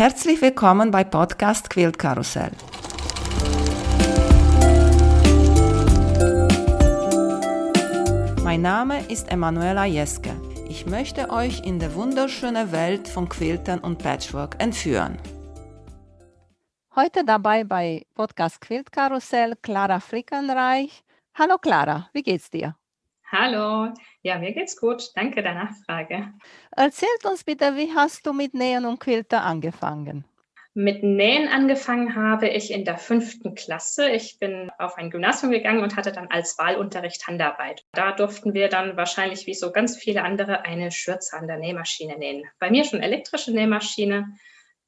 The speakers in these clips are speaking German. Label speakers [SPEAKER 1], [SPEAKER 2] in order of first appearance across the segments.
[SPEAKER 1] Herzlich willkommen bei Podcast Quilt Karussell. Mein Name ist Emanuela Jeske. Ich möchte euch in die wunderschöne Welt von Quiltern und Patchwork entführen. Heute dabei bei Podcast Quilt Karussell Clara Frickenreich. Hallo Clara, wie geht's dir?
[SPEAKER 2] Hallo, ja, mir geht's gut. Danke der Nachfrage.
[SPEAKER 1] Erzählt uns bitte, wie hast du mit Nähen und Quilter angefangen?
[SPEAKER 2] Mit Nähen angefangen habe ich in der fünften Klasse. Ich bin auf ein Gymnasium gegangen und hatte dann als Wahlunterricht Handarbeit. Da durften wir dann wahrscheinlich wie so ganz viele andere eine Schürze an der Nähmaschine nähen. Bei mir schon elektrische Nähmaschine.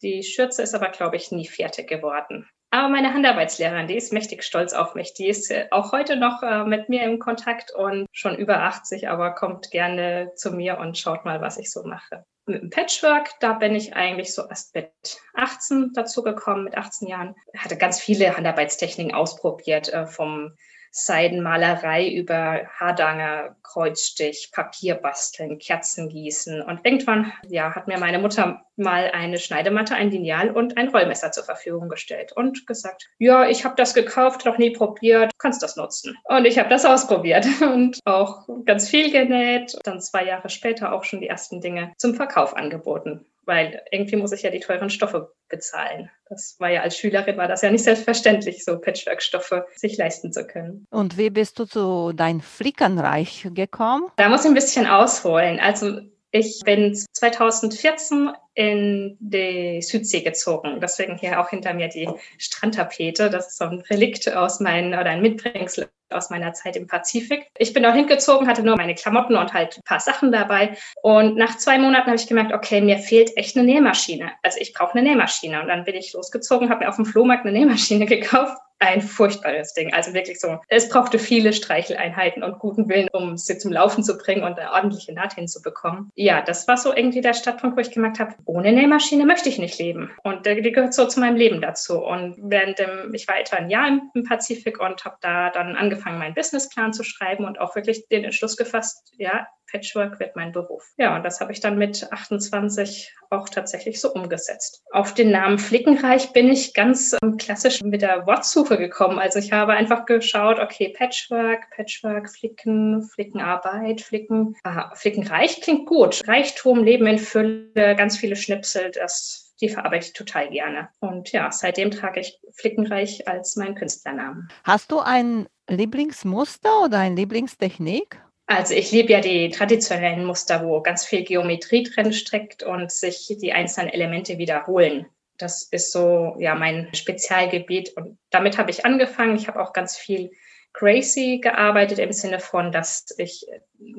[SPEAKER 2] Die Schürze ist aber, glaube ich, nie fertig geworden. Aber meine Handarbeitslehrerin, die ist mächtig stolz auf mich. Die ist äh, auch heute noch äh, mit mir im Kontakt und schon über 80, aber kommt gerne zu mir und schaut mal, was ich so mache. Mit dem Patchwork, da bin ich eigentlich so erst mit 18 dazu gekommen, mit 18 Jahren. Hatte ganz viele Handarbeitstechniken ausprobiert, äh, vom Seidenmalerei über Hardanger, Kreuzstich, Papier basteln, Kerzen gießen. Und irgendwann, ja, hat mir meine Mutter mal eine Schneidematte, ein Lineal und ein Rollmesser zur Verfügung gestellt und gesagt, ja, ich habe das gekauft, noch nie probiert, kannst das nutzen. Und ich habe das ausprobiert und auch ganz viel genäht. Dann zwei Jahre später auch schon die ersten Dinge zum Verkauf angeboten weil irgendwie muss ich ja die teuren Stoffe bezahlen. Das war ja als Schülerin war das ja nicht selbstverständlich, so Patchwork-Stoffe sich leisten zu können.
[SPEAKER 1] Und wie bist du zu dein Flickenreich gekommen?
[SPEAKER 2] Da muss ich ein bisschen ausholen. Also ich bin 2014 in die Südsee gezogen. Deswegen hier auch hinter mir die Strandtapete. Das ist so ein Relikt aus meinen oder ein Mitbringsel aus meiner Zeit im Pazifik. Ich bin auch hingezogen, hatte nur meine Klamotten und halt ein paar Sachen dabei. Und nach zwei Monaten habe ich gemerkt, okay, mir fehlt echt eine Nähmaschine. Also ich brauche eine Nähmaschine. Und dann bin ich losgezogen, habe mir auf dem Flohmarkt eine Nähmaschine gekauft ein furchtbares Ding. Also wirklich so, es brauchte viele Streicheleinheiten und guten Willen, um sie zum Laufen zu bringen und eine ordentliche Naht hinzubekommen. Ja, das war so irgendwie der Startpunkt, wo ich gemerkt habe, ohne Nähmaschine möchte ich nicht leben. Und die gehört so zu meinem Leben dazu. Und während dem, ich war etwa ein Jahr im Pazifik und habe da dann angefangen, meinen Businessplan zu schreiben und auch wirklich den Entschluss gefasst, ja, Patchwork wird mein Beruf. Ja, und das habe ich dann mit 28 auch tatsächlich so umgesetzt. Auf den Namen Flickenreich bin ich ganz ähm, klassisch mit der Wortsuche gekommen. Also ich habe einfach geschaut, okay, Patchwork, Patchwork, Flicken, Flickenarbeit, Flicken. Aha, Flickenreich klingt gut. Reichtum, Leben in Fülle, ganz viele Schnipsel, das die verarbeite ich total gerne. Und ja, seitdem trage ich Flickenreich als meinen Künstlernamen.
[SPEAKER 1] Hast du ein Lieblingsmuster oder eine Lieblingstechnik?
[SPEAKER 2] Also ich liebe ja die traditionellen Muster, wo ganz viel Geometrie drin steckt und sich die einzelnen Elemente wiederholen. Das ist so ja mein Spezialgebiet und damit habe ich angefangen. Ich habe auch ganz viel Crazy gearbeitet im Sinne von, dass ich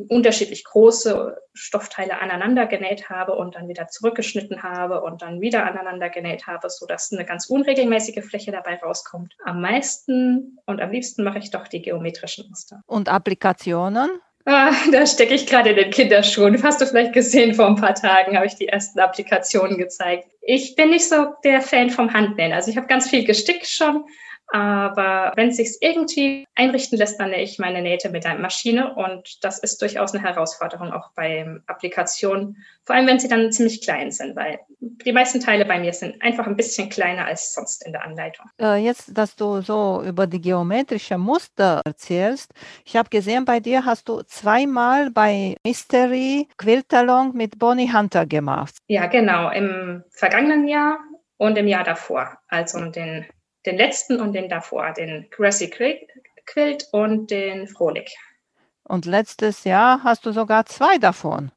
[SPEAKER 2] unterschiedlich große Stoffteile aneinander genäht habe und dann wieder zurückgeschnitten habe und dann wieder aneinander genäht habe, sodass eine ganz unregelmäßige Fläche dabei rauskommt. Am meisten und am liebsten mache ich doch die geometrischen Muster.
[SPEAKER 1] Und Applikationen?
[SPEAKER 2] Ah, da stecke ich gerade in den Kinderschuhen. Hast du vielleicht gesehen, vor ein paar Tagen habe ich die ersten Applikationen gezeigt. Ich bin nicht so der Fan vom Handnähen. Also ich habe ganz viel gestickt schon, aber wenn es sich irgendwie einrichten lässt, dann nähe ich meine Nähte mit einer Maschine und das ist durchaus eine Herausforderung auch bei Applikationen, vor allem wenn sie dann ziemlich klein sind, weil die meisten Teile bei mir sind einfach ein bisschen kleiner als sonst in der Anleitung.
[SPEAKER 1] Äh, jetzt, dass du so über die geometrische Muster erzählst, ich habe gesehen, bei dir hast du zweimal bei Mystery Quiltalong mit Bonnie Hunter gemacht.
[SPEAKER 2] Ja, genau, im vergangenen Jahr und im Jahr davor, also den den letzten und den davor, den Grassy Quilt und den Frohlich.
[SPEAKER 1] Und letztes Jahr hast du sogar zwei davon,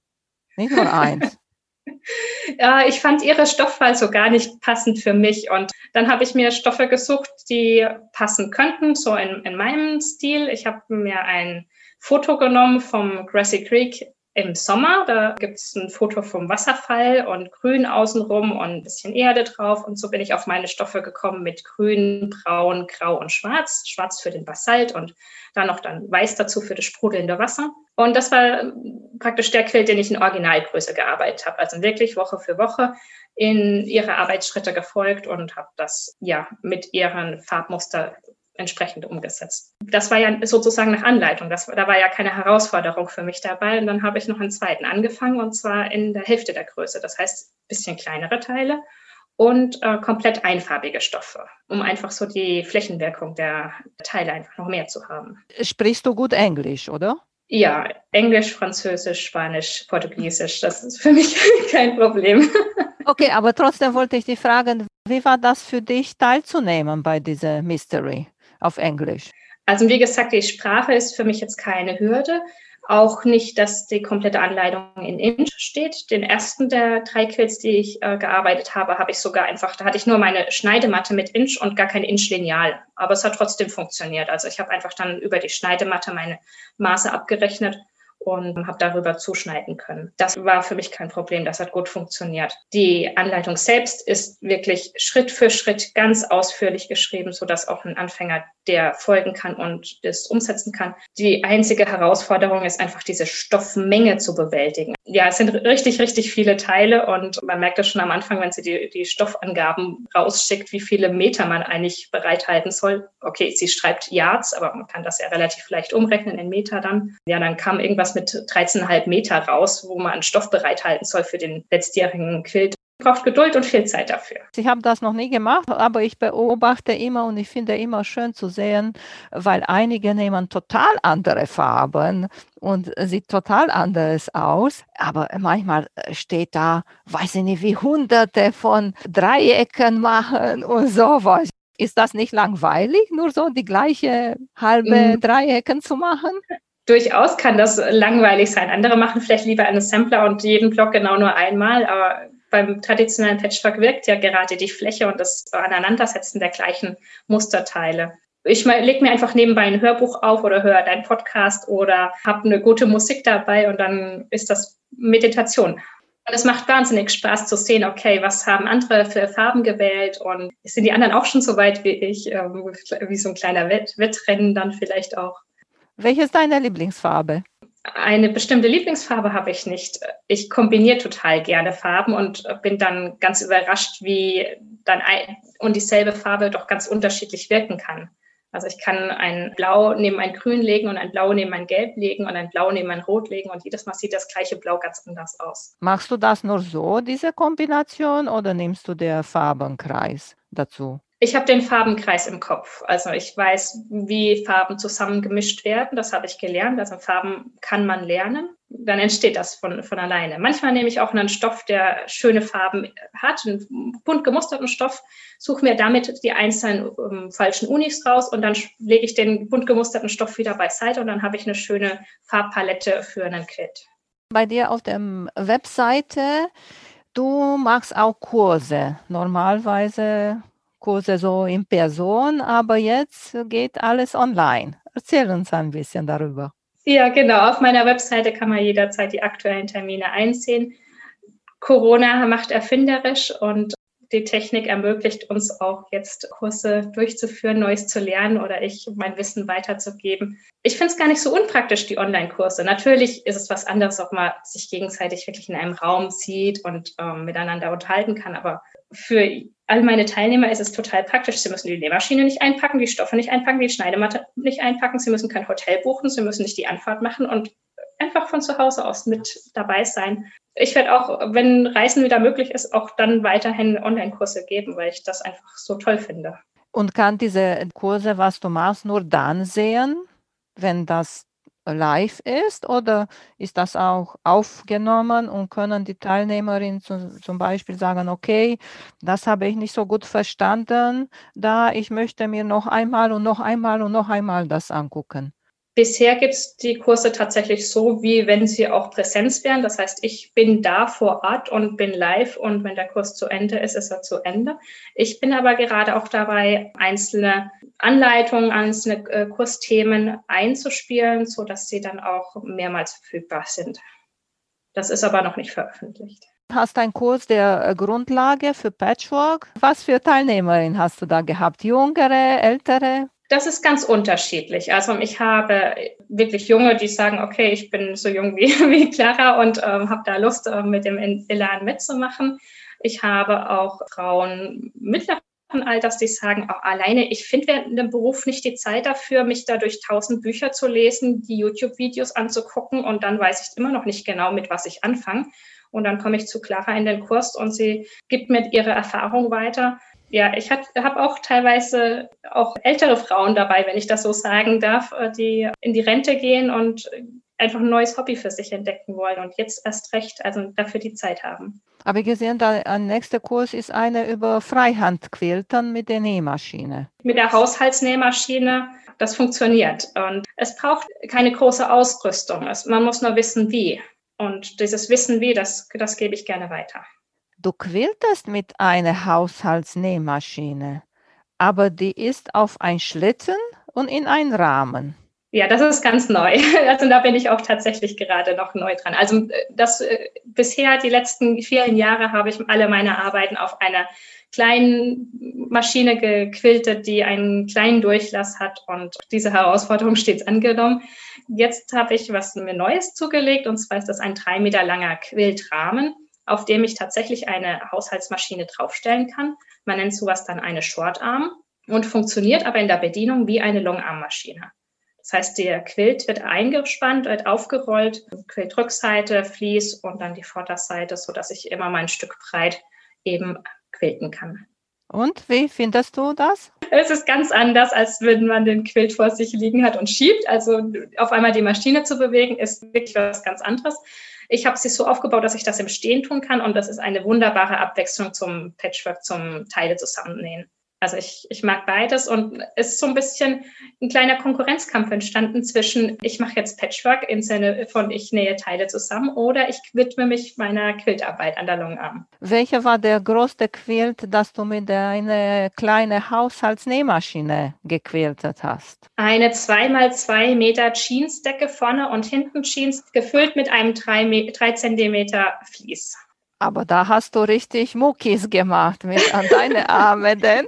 [SPEAKER 1] nicht nur eins.
[SPEAKER 2] ja, ich fand ihre Stoffwahl so gar nicht passend für mich. Und dann habe ich mir Stoffe gesucht, die passen könnten, so in, in meinem Stil. Ich habe mir ein Foto genommen vom Grassy Creek im Sommer. Da gibt es ein Foto vom Wasserfall und Grün außenrum und ein bisschen Erde drauf. Und so bin ich auf meine Stoffe gekommen mit Grün, Braun, Grau und Schwarz. Schwarz für den Basalt und dann noch dann Weiß dazu für das sprudelnde Wasser. Und das war praktisch der Quilt, den ich in Originalgröße gearbeitet habe. Also wirklich Woche für Woche in ihre Arbeitsschritte gefolgt und habe das ja mit ihren Farbmuster entsprechend umgesetzt. Das war ja sozusagen nach Anleitung. Das, da war ja keine Herausforderung für mich dabei. Und dann habe ich noch einen zweiten angefangen und zwar in der Hälfte der Größe. Das heißt, ein bisschen kleinere Teile und äh, komplett einfarbige Stoffe, um einfach so die Flächenwirkung der Teile einfach noch mehr zu haben.
[SPEAKER 1] Sprichst du gut Englisch, oder?
[SPEAKER 2] Ja, Englisch, Französisch, Spanisch, Portugiesisch, das ist für mich kein Problem.
[SPEAKER 1] Okay, aber trotzdem wollte ich dich fragen, wie war das für dich teilzunehmen bei dieser Mystery auf Englisch?
[SPEAKER 2] Also wie gesagt, die Sprache ist für mich jetzt keine Hürde. Auch nicht, dass die komplette Anleitung in Inch steht. Den ersten der drei Quills, die ich äh, gearbeitet habe, habe ich sogar einfach, da hatte ich nur meine Schneidematte mit Inch und gar kein Inch-Lineal. Aber es hat trotzdem funktioniert. Also ich habe einfach dann über die Schneidematte meine Maße abgerechnet und habe darüber zuschneiden können. Das war für mich kein Problem, das hat gut funktioniert. Die Anleitung selbst ist wirklich Schritt für Schritt ganz ausführlich geschrieben, sodass auch ein Anfänger der folgen kann und das umsetzen kann. Die einzige Herausforderung ist einfach diese Stoffmenge zu bewältigen. Ja, es sind richtig, richtig viele Teile und man merkt das schon am Anfang, wenn sie die, die Stoffangaben rausschickt, wie viele Meter man eigentlich bereithalten soll. Okay, sie schreibt Yards, aber man kann das ja relativ leicht umrechnen in Meter dann. Ja, dann kam irgendwas mit 13,5 Meter raus, wo man Stoff bereithalten soll für den letztjährigen Quilt braucht Geduld und viel Zeit dafür.
[SPEAKER 1] Ich habe das noch nie gemacht, aber ich beobachte immer und ich finde immer schön zu sehen, weil einige nehmen total andere Farben und sieht total anders aus. Aber manchmal steht da, weiß ich nicht, wie hunderte von Dreiecken machen und sowas. Ist das nicht langweilig, nur so die gleiche halbe mhm. Dreiecken zu machen?
[SPEAKER 2] Durchaus kann das langweilig sein. Andere machen vielleicht lieber einen Sampler und jeden Block genau nur einmal, aber beim traditionellen Patchwork wirkt ja gerade die Fläche und das Aneinandersetzen der gleichen Musterteile. Ich lege mir einfach nebenbei ein Hörbuch auf oder höre deinen Podcast oder habe eine gute Musik dabei und dann ist das Meditation. Und es macht wahnsinnig Spaß zu sehen, okay, was haben andere für Farben gewählt und sind die anderen auch schon so weit wie ich, ähm, wie so ein kleiner Wettrennen dann vielleicht auch.
[SPEAKER 1] Welche ist deine Lieblingsfarbe?
[SPEAKER 2] Eine bestimmte Lieblingsfarbe habe ich nicht. Ich kombiniere total gerne Farben und bin dann ganz überrascht, wie dann ein und dieselbe Farbe doch ganz unterschiedlich wirken kann. Also ich kann ein Blau neben ein Grün legen und ein Blau neben ein Gelb legen und ein Blau neben ein Rot legen und jedes Mal sieht das gleiche Blau ganz anders aus.
[SPEAKER 1] Machst du das nur so, diese Kombination, oder nimmst du den Farbenkreis dazu?
[SPEAKER 2] Ich habe den Farbenkreis im Kopf. Also ich weiß, wie Farben zusammengemischt werden. Das habe ich gelernt. Also Farben kann man lernen. Dann entsteht das von, von alleine. Manchmal nehme ich auch einen Stoff, der schöne Farben hat, einen bunt gemusterten Stoff, suche mir damit die einzelnen um, falschen Unis raus und dann lege ich den bunt gemusterten Stoff wieder beiseite und dann habe ich eine schöne Farbpalette für einen Quilt.
[SPEAKER 1] Bei dir auf der Webseite, du machst auch Kurse. Normalerweise Kurse so in Person, aber jetzt geht alles online. Erzähl uns ein bisschen darüber.
[SPEAKER 2] Ja, genau. Auf meiner Webseite kann man jederzeit die aktuellen Termine einsehen. Corona macht erfinderisch und die Technik ermöglicht uns auch jetzt Kurse durchzuführen, Neues zu lernen oder ich mein Wissen weiterzugeben. Ich finde es gar nicht so unpraktisch, die Online-Kurse. Natürlich ist es was anderes, ob man sich gegenseitig wirklich in einem Raum sieht und ähm, miteinander unterhalten kann. Aber für all meine Teilnehmer ist es total praktisch. Sie müssen die Nähmaschine nicht einpacken, die Stoffe nicht einpacken, die Schneidematte nicht einpacken. Sie müssen kein Hotel buchen, sie müssen nicht die Anfahrt machen und einfach von zu Hause aus mit dabei sein. Ich werde auch, wenn Reisen wieder möglich ist, auch dann weiterhin Online-Kurse geben, weil ich das einfach so toll finde.
[SPEAKER 1] Und kann diese Kurse, was du machst, nur dann sehen, wenn das live ist oder ist das auch aufgenommen und können die Teilnehmerinnen zu, zum Beispiel sagen, okay, das habe ich nicht so gut verstanden, da ich möchte mir noch einmal und noch einmal und noch einmal das angucken.
[SPEAKER 2] Bisher gibt es die Kurse tatsächlich so, wie wenn sie auch Präsenz wären. Das heißt, ich bin da vor Ort und bin live und wenn der Kurs zu Ende ist, ist er zu Ende. Ich bin aber gerade auch dabei, einzelne Anleitungen, einzelne äh, Kursthemen einzuspielen, so dass sie dann auch mehrmals verfügbar sind. Das ist aber noch nicht veröffentlicht.
[SPEAKER 1] Hast einen Kurs der äh, Grundlage für Patchwork. Was für Teilnehmerinnen hast du da gehabt? Jüngere, ältere?
[SPEAKER 2] Das ist ganz unterschiedlich. Also ich habe wirklich Junge, die sagen, okay, ich bin so jung wie, wie Clara und ähm, habe da Lust, äh, mit dem Elan mitzumachen. Ich habe auch Frauen mittleren Alters, die sagen, auch alleine, ich finde während dem Beruf nicht die Zeit dafür, mich da durch tausend Bücher zu lesen, die YouTube-Videos anzugucken und dann weiß ich immer noch nicht genau, mit was ich anfange. Und dann komme ich zu Clara in den Kurs und sie gibt mir ihre Erfahrung weiter. Ja, ich habe auch teilweise auch ältere Frauen dabei, wenn ich das so sagen darf, äh, die in die Rente gehen und einfach ein neues Hobby für sich entdecken wollen und jetzt erst recht, also dafür die Zeit haben.
[SPEAKER 1] Aber gesehen, der nächste Kurs ist eine über Freihandquiltern mit der Nähmaschine.
[SPEAKER 2] Mit der Haushaltsnähmaschine, das funktioniert. Und es braucht keine große Ausrüstung. man muss nur wissen, wie. Und dieses Wissen, wie, das, das gebe ich gerne weiter.
[SPEAKER 1] Du quiltest mit einer Haushaltsnähmaschine, aber die ist auf ein Schlitten und in einen Rahmen.
[SPEAKER 2] Ja, das ist ganz neu. Also da bin ich auch tatsächlich gerade noch neu dran. Also äh, das äh, bisher die letzten vielen Jahre habe ich alle meine Arbeiten auf einer kleinen Maschine gequiltet, die einen kleinen Durchlass hat und diese Herausforderung stets angenommen. Jetzt habe ich was mir Neues zugelegt und zwar ist das ein drei Meter langer Quiltrahmen, auf dem ich tatsächlich eine Haushaltsmaschine draufstellen kann. Man nennt sowas dann eine Shortarm und funktioniert aber in der Bedienung wie eine Longarmmaschine. Das heißt, der Quilt wird eingespannt, wird aufgerollt, Quiltrückseite, Vlies und dann die Vorderseite, sodass ich immer mein Stück breit eben quilten kann.
[SPEAKER 1] Und wie findest du das?
[SPEAKER 2] Es ist ganz anders, als wenn man den Quilt vor sich liegen hat und schiebt. Also auf einmal die Maschine zu bewegen, ist wirklich was ganz anderes. Ich habe sie so aufgebaut, dass ich das im Stehen tun kann und das ist eine wunderbare Abwechslung zum Patchwork, zum Teile zusammennähen. Also ich, ich mag beides und es ist so ein bisschen ein kleiner Konkurrenzkampf entstanden zwischen, ich mache jetzt Patchwork im Sinne von, ich nähe Teile zusammen oder ich widme mich meiner Quiltarbeit an der Longarm.
[SPEAKER 1] Welcher war der größte Quilt, das du mit einer kleinen Haushaltsnähmaschine gequiltet hast?
[SPEAKER 2] Eine 2x2 Meter Jeansdecke vorne und hinten Jeans gefüllt mit einem 3, 3 Zentimeter Vlies.
[SPEAKER 1] Aber da hast du richtig Muckis gemacht mit an deine Arme, denn?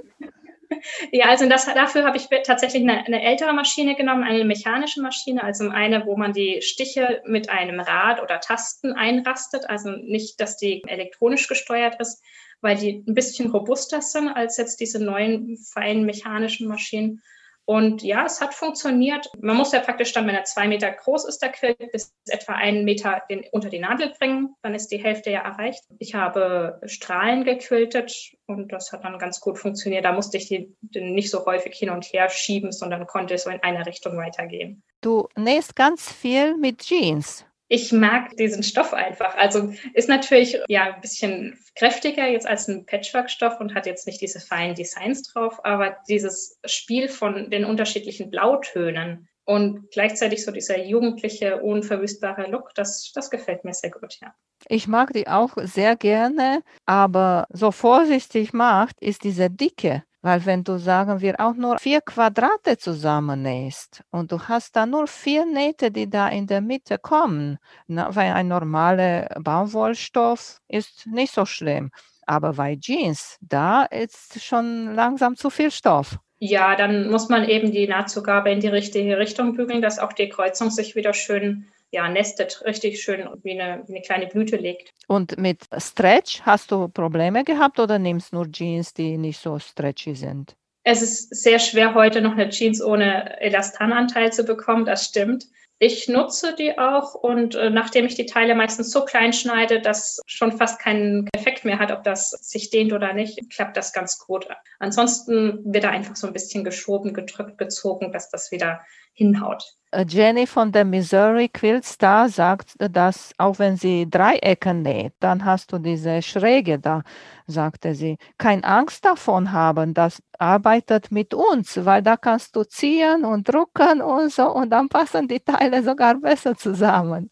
[SPEAKER 2] Ja, also das, dafür habe ich tatsächlich eine, eine, ältere Maschine genommen, eine mechanische Maschine, also eine, wo man die Stiche mit einem Rad oder Tasten einrastet, also nicht, dass die elektronisch gesteuert ist, weil die ein bisschen robuster sind als jetzt diese neuen feinen mechanischen Maschinen. Und ja, es hat funktioniert. Man muss ja praktisch dann, wenn er zwei Meter groß ist, der Quilt, bis etwa einen Meter den, unter die Nadel bringen. Dann ist die Hälfte ja erreicht. Ich habe Strahlen gequiltet und das hat dann ganz gut funktioniert. Da musste ich die, nicht so häufig hin und her schieben, sondern konnte so in eine Richtung weitergehen.
[SPEAKER 1] Du nähst ganz viel mit Jeans
[SPEAKER 2] ich mag diesen Stoff einfach. Also ist natürlich ja ein bisschen kräftiger jetzt als ein Patchwork-Stoff und hat jetzt nicht diese feinen Designs drauf, aber dieses Spiel von den unterschiedlichen Blautönen und gleichzeitig so dieser jugendliche, unverwüstbare Look, das, das gefällt mir sehr gut, ja.
[SPEAKER 1] Ich mag die auch sehr gerne, aber so vorsichtig macht ist diese Dicke. Weil wenn du, sagen wir, auch nur vier Quadrate zusammennähst und du hast da nur vier Nähte, die da in der Mitte kommen, na, weil ein normaler Baumwollstoff ist nicht so schlimm. Aber bei Jeans, da ist schon langsam zu viel Stoff.
[SPEAKER 2] Ja, dann muss man eben die Nahtzugabe in die richtige Richtung bügeln, dass auch die Kreuzung sich wieder schön ja, nestet, richtig schön wie eine, wie eine kleine Blüte legt.
[SPEAKER 1] Und mit Stretch hast du Probleme gehabt oder nimmst nur Jeans, die nicht so stretchy sind?
[SPEAKER 2] Es ist sehr schwer, heute noch eine Jeans ohne Elastananteil zu bekommen, das stimmt. Ich nutze die auch und äh, nachdem ich die Teile meistens so klein schneide, dass schon fast keinen Effekt mehr hat, ob das sich dehnt oder nicht, klappt das ganz gut. Ansonsten wird da einfach so ein bisschen geschoben, gedrückt, gezogen, dass das wieder hinhaut.
[SPEAKER 1] Äh, Jenny von der Missouri Quilt Star sagt, dass auch wenn sie Dreiecke näht, dann hast du diese Schräge da, sagte sie. Kein Angst davon haben, das arbeitet mit uns, weil da kannst du ziehen und drucken und so und dann passen die Teile sogar besser zusammen.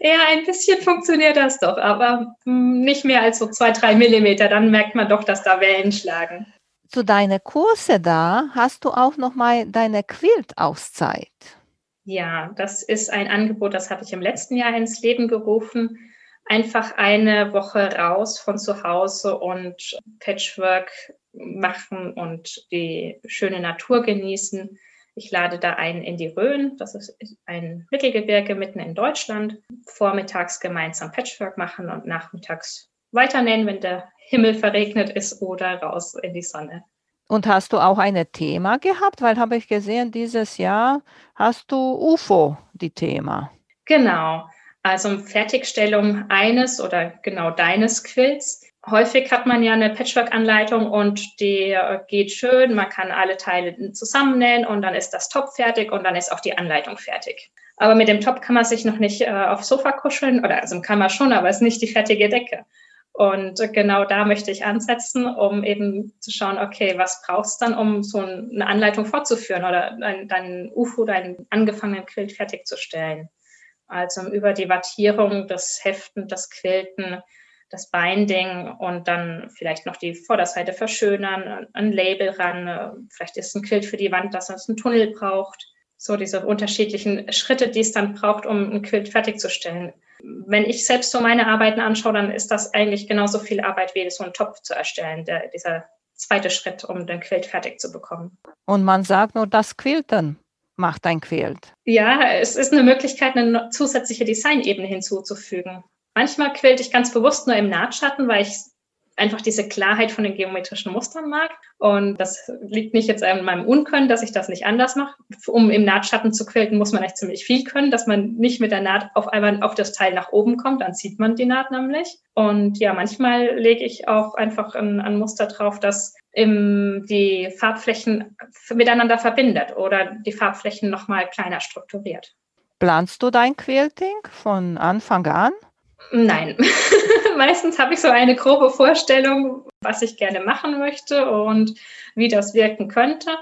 [SPEAKER 2] Ja, ein bisschen funktioniert das doch, aber hm, nicht mehr als so zwei, drei Millimeter. Dann merkt man doch, dass da Wellen schlagen.
[SPEAKER 1] Zu deinen Kurse da hast du auch noch mal deine Quilt-Auszeit.
[SPEAKER 2] Ja, das ist ein Angebot, das habe ich im letzten Jahr ins Leben gerufen. Einfach eine Woche raus von zu Hause und Patchwork machen und die schöne Natur genießen. Ich lade da ein in die Rhön, das ist ein Mittelgebirge mitten in Deutschland. Vormittags gemeinsam Patchwork machen und nachmittags weiternähen, wenn der Himmel verregnet ist oder raus in die Sonne.
[SPEAKER 1] Und hast du auch ein Thema gehabt? Weil habe ich gesehen, dieses Jahr hast du UFO, die Thema.
[SPEAKER 2] Genau. Also Fertigstellung eines oder genau deines Quills. Häufig hat man ja eine Patchwork-Anleitung und die äh, geht schön. Man kann alle Teile zusammennähen und dann ist das Top fertig und dann ist auch die Anleitung fertig. Aber mit dem Top kann man sich noch nicht äh, aufs Sofa kuscheln oder also kann man schon, aber es ist nicht die fertige Decke. Und genau da möchte ich ansetzen, um eben zu schauen, okay, was brauchst du dann, um so eine Anleitung fortzuführen oder dein, dein UFO, deinen angefangenen Quilt fertigzustellen. Also über die Wattierung, das Heften, das Quilten, das Binding und dann vielleicht noch die Vorderseite verschönern, ein Label ran, vielleicht ist ein Quilt für die Wand, dass es einen Tunnel braucht so diese unterschiedlichen Schritte, die es dann braucht, um ein Quilt fertigzustellen. Wenn ich selbst so meine Arbeiten anschaue, dann ist das eigentlich genauso viel Arbeit wie so einen Topf zu erstellen, der, dieser zweite Schritt, um den Quilt fertig zu bekommen.
[SPEAKER 1] Und man sagt nur, das Quilten macht ein Quilt.
[SPEAKER 2] Ja, es ist eine Möglichkeit, eine zusätzliche Designebene hinzuzufügen. Manchmal quilte ich ganz bewusst nur im Nahtschatten, weil ich einfach diese Klarheit von den geometrischen Mustern mag. Und das liegt nicht jetzt an meinem Unkönnen, dass ich das nicht anders mache. Um im Nahtschatten zu quilten, muss man echt ziemlich viel können, dass man nicht mit der Naht auf einmal auf das Teil nach oben kommt, dann sieht man die Naht nämlich. Und ja, manchmal lege ich auch einfach ein, ein Muster drauf, das im, die Farbflächen miteinander verbindet oder die Farbflächen nochmal kleiner strukturiert.
[SPEAKER 1] Planst du dein Quilting von Anfang an?
[SPEAKER 2] Nein. Meistens habe ich so eine grobe Vorstellung, was ich gerne machen möchte und wie das wirken könnte.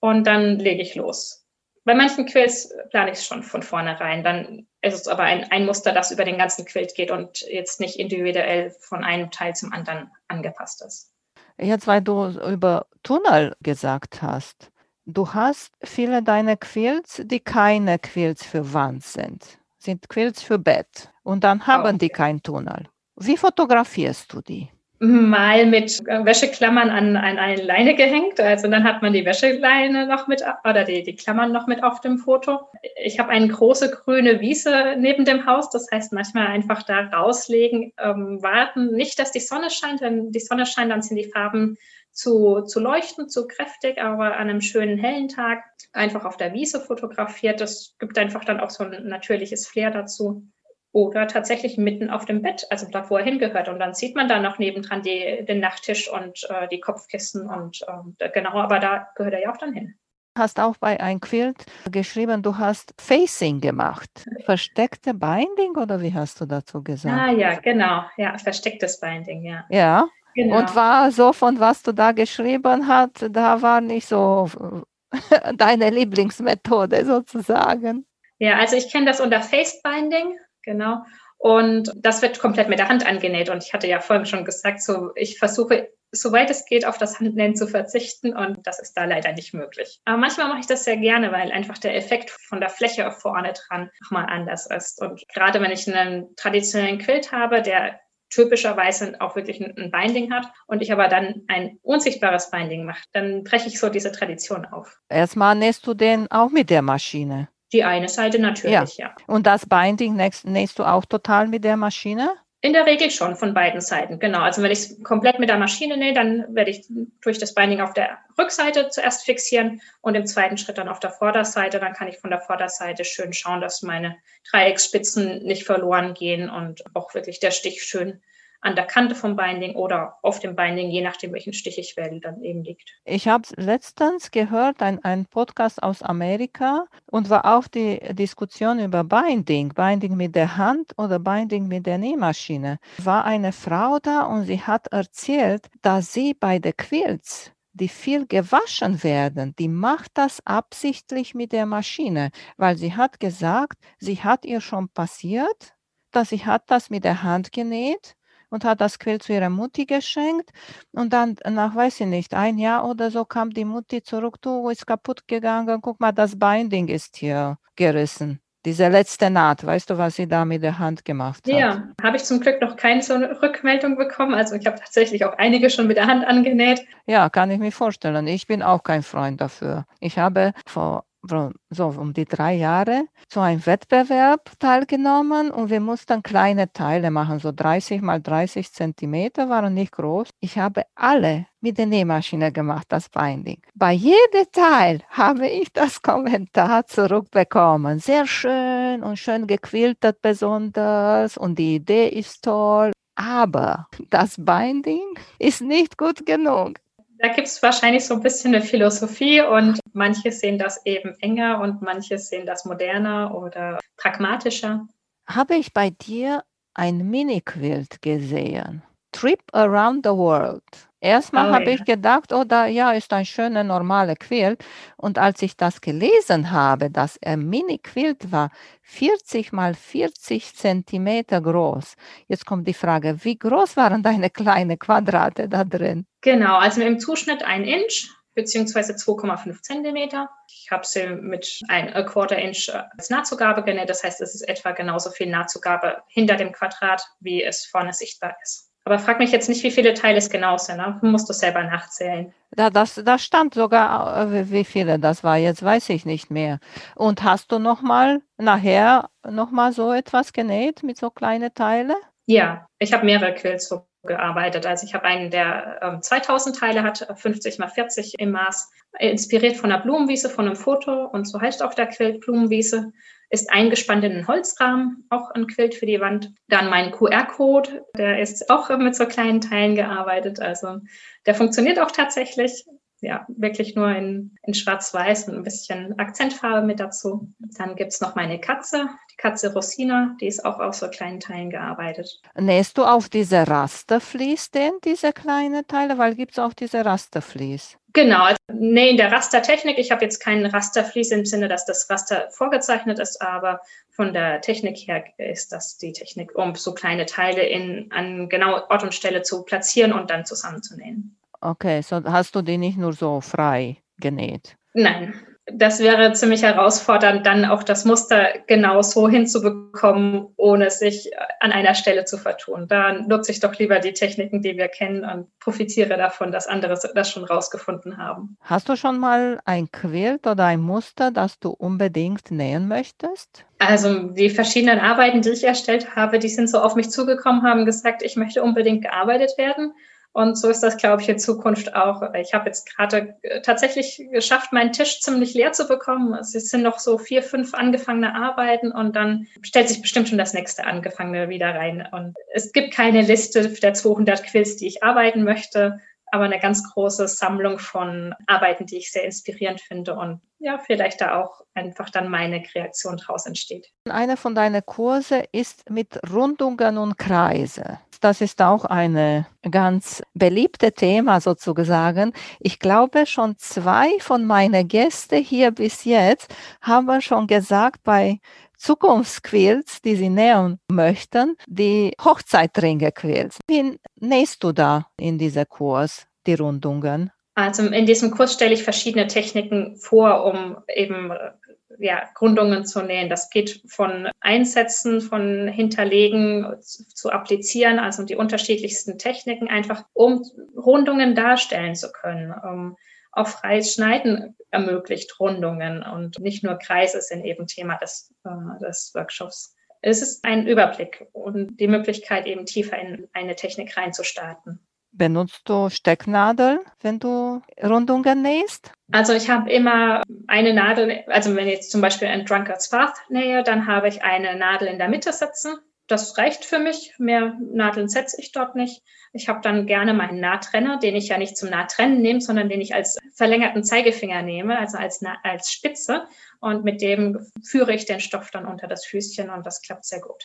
[SPEAKER 2] Und dann lege ich los. Bei manchen Quills plane ich es schon von vornherein. Dann ist es aber ein, ein Muster, das über den ganzen Quilt geht und jetzt nicht individuell von einem Teil zum anderen angepasst ist.
[SPEAKER 1] Jetzt, weil du über Tunnel gesagt hast. Du hast viele deiner Quilts, die keine Quilts für Wand sind, sind Quilts für Bett. Und dann haben okay. die keinen Tunnel. Wie fotografierst du die?
[SPEAKER 2] Mal mit Wäscheklammern an, an eine Leine gehängt. Also dann hat man die Wäscheleine noch mit oder die, die Klammern noch mit auf dem Foto. Ich habe eine große grüne Wiese neben dem Haus. Das heißt, manchmal einfach da rauslegen, ähm, warten. Nicht, dass die Sonne scheint, wenn die Sonne scheint, dann sind die Farben zu, zu leuchten, zu kräftig, aber an einem schönen hellen Tag einfach auf der Wiese fotografiert. Das gibt einfach dann auch so ein natürliches Flair dazu oder tatsächlich mitten auf dem Bett, also da, wo er hingehört. Und dann sieht man da noch nebendran die, den Nachttisch und äh, die Kopfkissen und äh, genau, aber da gehört er ja auch dann hin.
[SPEAKER 1] Hast auch bei ein Quilt geschrieben, du hast Facing gemacht. Versteckte Binding oder wie hast du dazu gesagt?
[SPEAKER 2] Ah ja, genau, ja, verstecktes Binding, ja.
[SPEAKER 1] Ja. Genau. Und war so von was du da geschrieben hast, da war nicht so deine Lieblingsmethode sozusagen.
[SPEAKER 2] Ja, also ich kenne das unter Face Binding Genau. Und das wird komplett mit der Hand angenäht. Und ich hatte ja vorhin schon gesagt, so ich versuche, soweit es geht, auf das Handnähen zu verzichten. Und das ist da leider nicht möglich. Aber manchmal mache ich das sehr gerne, weil einfach der Effekt von der Fläche vorne dran nochmal anders ist. Und gerade wenn ich einen traditionellen Quilt habe, der typischerweise auch wirklich ein Binding hat und ich aber dann ein unsichtbares Binding mache, dann breche ich so diese Tradition auf.
[SPEAKER 1] Erstmal nähst du den auch mit der Maschine.
[SPEAKER 2] Die eine Seite natürlich, ja. ja.
[SPEAKER 1] Und das Binding nähst, nähst du auch total mit der Maschine?
[SPEAKER 2] In der Regel schon von beiden Seiten, genau. Also wenn ich es komplett mit der Maschine nähe, dann werde ich durch das Binding auf der Rückseite zuerst fixieren und im zweiten Schritt dann auf der Vorderseite. Dann kann ich von der Vorderseite schön schauen, dass meine Dreiecksspitzen nicht verloren gehen und auch wirklich der Stich schön an der Kante vom Binding oder auf dem Binding, je nachdem, welchen Stich ich wähle, dann eben liegt.
[SPEAKER 1] Ich habe letztens gehört, ein, ein Podcast aus Amerika und war auch die Diskussion über Binding, Binding mit der Hand oder Binding mit der Nähmaschine. War eine Frau da und sie hat erzählt, dass sie bei den Quilts die viel gewaschen werden, die macht das absichtlich mit der Maschine, weil sie hat gesagt, sie hat ihr schon passiert, dass sie hat das mit der Hand genäht und hat das Quilt zu ihrer Mutti geschenkt. Und dann nach, weiß ich nicht, ein Jahr oder so kam die Mutti zurück, du ist kaputt gegangen, guck mal, das Binding ist hier gerissen. Diese letzte Naht, weißt du, was sie da mit der Hand gemacht hat?
[SPEAKER 2] Ja, habe ich zum Glück noch keine so Rückmeldung bekommen. Also ich habe tatsächlich auch einige schon mit der Hand angenäht.
[SPEAKER 1] Ja, kann ich mir vorstellen. Ich bin auch kein Freund dafür. Ich habe vor so um die drei Jahre zu einem Wettbewerb teilgenommen und wir mussten kleine Teile machen, so 30 mal 30 Zentimeter waren nicht groß. Ich habe alle mit der Nähmaschine gemacht, das Binding. Bei jedem Teil habe ich das Kommentar zurückbekommen. Sehr schön und schön gequiltert besonders und die Idee ist toll. Aber das Binding ist nicht gut genug.
[SPEAKER 2] Da gibt es wahrscheinlich so ein bisschen eine Philosophie und manche sehen das eben enger und manche sehen das moderner oder pragmatischer.
[SPEAKER 1] Habe ich bei dir ein Mini-Quilt gesehen? Trip Around the World. Erstmal oh, habe ja. ich gedacht, oh, da ja, ist ein schöner normaler Quilt. Und als ich das gelesen habe, dass er Mini-Quilt war, 40 mal 40 Zentimeter groß. Jetzt kommt die Frage, wie groß waren deine kleinen Quadrate da drin?
[SPEAKER 2] Genau, also im Zuschnitt ein Inch beziehungsweise 2,5 Zentimeter. Ich habe sie mit ein Quarter Inch als Nahtzugabe genäht. Das heißt, es ist etwa genauso viel Nahtzugabe hinter dem Quadrat, wie es vorne sichtbar ist. Aber frag mich jetzt nicht, wie viele Teile es genau sind. Ne? Du musst das selber nachzählen.
[SPEAKER 1] Da, das, das stand sogar, äh, wie viele das war. Jetzt weiß ich nicht mehr. Und hast du noch mal nachher noch mal so etwas genäht mit so kleinen Teilen?
[SPEAKER 2] Ja, ich habe mehrere Quills so gearbeitet. Also ich habe einen, der ähm, 2000 Teile hat, 50 mal 40 im Maß, inspiriert von einer Blumenwiese, von einem Foto. Und so heißt auch der Quilt Blumenwiese ist eingespannt in einen Holzrahmen, auch ein Quilt für die Wand. Dann mein QR-Code, der ist auch mit so kleinen Teilen gearbeitet. Also der funktioniert auch tatsächlich. Ja, wirklich nur in, in Schwarz-Weiß und ein bisschen Akzentfarbe mit dazu. Dann gibt es noch meine Katze, die Katze Rosina, die ist auch aus so kleinen Teilen gearbeitet.
[SPEAKER 1] Nähst du auf diese Rasterflies denn, diese kleinen Teile? Weil gibt es auch diese Rasterflies?
[SPEAKER 2] Genau, also, nee, in der Rastertechnik. Ich habe jetzt keinen Rasterflies im Sinne, dass das Raster vorgezeichnet ist, aber von der Technik her ist das die Technik, um so kleine Teile in, an genau Ort und Stelle zu platzieren und dann zusammenzunähen.
[SPEAKER 1] Okay, so hast du die nicht nur so frei genäht?
[SPEAKER 2] Nein, das wäre ziemlich herausfordernd, dann auch das Muster genau so hinzubekommen, ohne sich an einer Stelle zu vertun. Da nutze ich doch lieber die Techniken, die wir kennen und profitiere davon, dass andere das schon rausgefunden haben.
[SPEAKER 1] Hast du schon mal ein Quilt oder ein Muster, das du unbedingt nähen möchtest?
[SPEAKER 2] Also die verschiedenen Arbeiten, die ich erstellt habe, die sind so auf mich zugekommen, haben gesagt, ich möchte unbedingt gearbeitet werden. Und so ist das, glaube ich, in Zukunft auch. Ich habe jetzt gerade äh, tatsächlich geschafft, meinen Tisch ziemlich leer zu bekommen. Es sind noch so vier, fünf angefangene Arbeiten und dann stellt sich bestimmt schon das nächste angefangene wieder rein. Und es gibt keine Liste der 200 Quills, die ich arbeiten möchte, aber eine ganz große Sammlung von Arbeiten, die ich sehr inspirierend finde und ja, vielleicht da auch einfach dann meine Kreation draus entsteht.
[SPEAKER 1] Einer von deinen Kurse ist mit Rundungen und Kreise. Das ist auch ein ganz beliebtes Thema sozusagen. Ich glaube, schon zwei von meinen Gästen hier bis jetzt haben schon gesagt, bei Zukunftsquills, die sie nähen möchten, die Hochzeitringe-Quills. Wie nähst du da in diesem Kurs die Rundungen?
[SPEAKER 2] Also in diesem Kurs stelle ich verschiedene Techniken vor, um eben ja, Gründungen zu nähen. Das geht von Einsätzen, von Hinterlegen zu applizieren, also die unterschiedlichsten Techniken, einfach um Rundungen darstellen zu können. Um, auch freies Schneiden ermöglicht Rundungen und nicht nur Kreise sind eben Thema des, äh, des Workshops. Es ist ein Überblick und die Möglichkeit, eben tiefer in eine Technik reinzustarten.
[SPEAKER 1] Benutzt du Stecknadel, wenn du Rundungen nähst?
[SPEAKER 2] Also ich habe immer eine Nadel, also wenn ich jetzt zum Beispiel ein Drunkard's Path nähe, dann habe ich eine Nadel in der Mitte sitzen. Das reicht für mich. Mehr Nadeln setze ich dort nicht. Ich habe dann gerne meinen Nahtrenner, den ich ja nicht zum Nahtrennen nehme, sondern den ich als verlängerten Zeigefinger nehme, also als, als Spitze. Und mit dem führe ich den Stoff dann unter das Füßchen und das klappt sehr gut.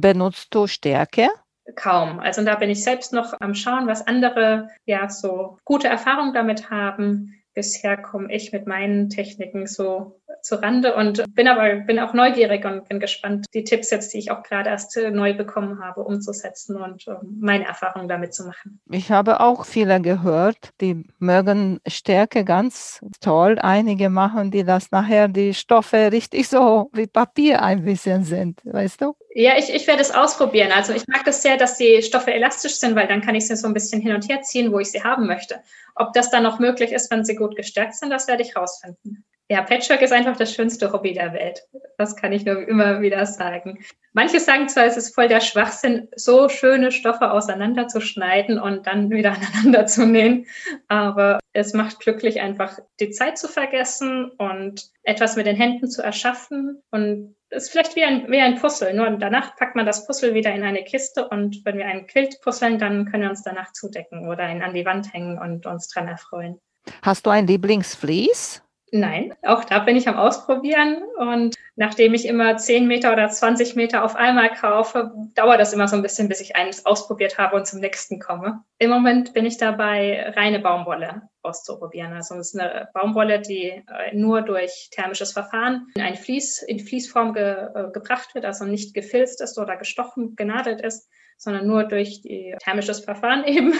[SPEAKER 1] Benutzt du Stärke?
[SPEAKER 2] kaum. Also da bin ich selbst noch am Schauen, was andere ja so gute Erfahrungen damit haben. Bisher komme ich mit meinen Techniken so zu Rande und bin aber bin auch neugierig und bin gespannt, die Tipps jetzt, die ich auch gerade erst äh, neu bekommen habe, umzusetzen und um meine Erfahrungen damit zu machen.
[SPEAKER 1] Ich habe auch viele gehört, die mögen Stärke ganz toll. Einige machen, die das nachher die Stoffe richtig so wie Papier ein bisschen sind, weißt du?
[SPEAKER 2] Ja, ich, ich werde es ausprobieren. Also ich mag das sehr, dass die Stoffe elastisch sind, weil dann kann ich sie so ein bisschen hin und her ziehen, wo ich sie haben möchte. Ob das dann noch möglich ist, wenn sie gut gestärkt sind, das werde ich rausfinden. Ja, Patchwork ist einfach das schönste Hobby der Welt. Das kann ich nur immer wieder sagen. Manche sagen zwar, es ist voll der Schwachsinn, so schöne Stoffe auseinanderzuschneiden und dann wieder aneinander zu nähen. Aber es macht glücklich, einfach die Zeit zu vergessen und etwas mit den Händen zu erschaffen. Und es ist vielleicht wie ein, wie ein Puzzle. Nur danach packt man das Puzzle wieder in eine Kiste und wenn wir einen Quilt puzzeln, dann können wir uns danach zudecken oder ihn an die Wand hängen und uns dran erfreuen.
[SPEAKER 1] Hast du ein Lieblingsflies?
[SPEAKER 2] Nein, auch da bin ich am Ausprobieren. Und nachdem ich immer 10 Meter oder 20 Meter auf einmal kaufe, dauert das immer so ein bisschen, bis ich eines ausprobiert habe und zum nächsten komme. Im Moment bin ich dabei, reine Baumwolle auszuprobieren. Also es ist eine Baumwolle, die äh, nur durch thermisches Verfahren in ein Vlies, in Fließform ge, äh, gebracht wird, also nicht gefilzt ist oder gestochen, genadelt ist, sondern nur durch die thermisches Verfahren eben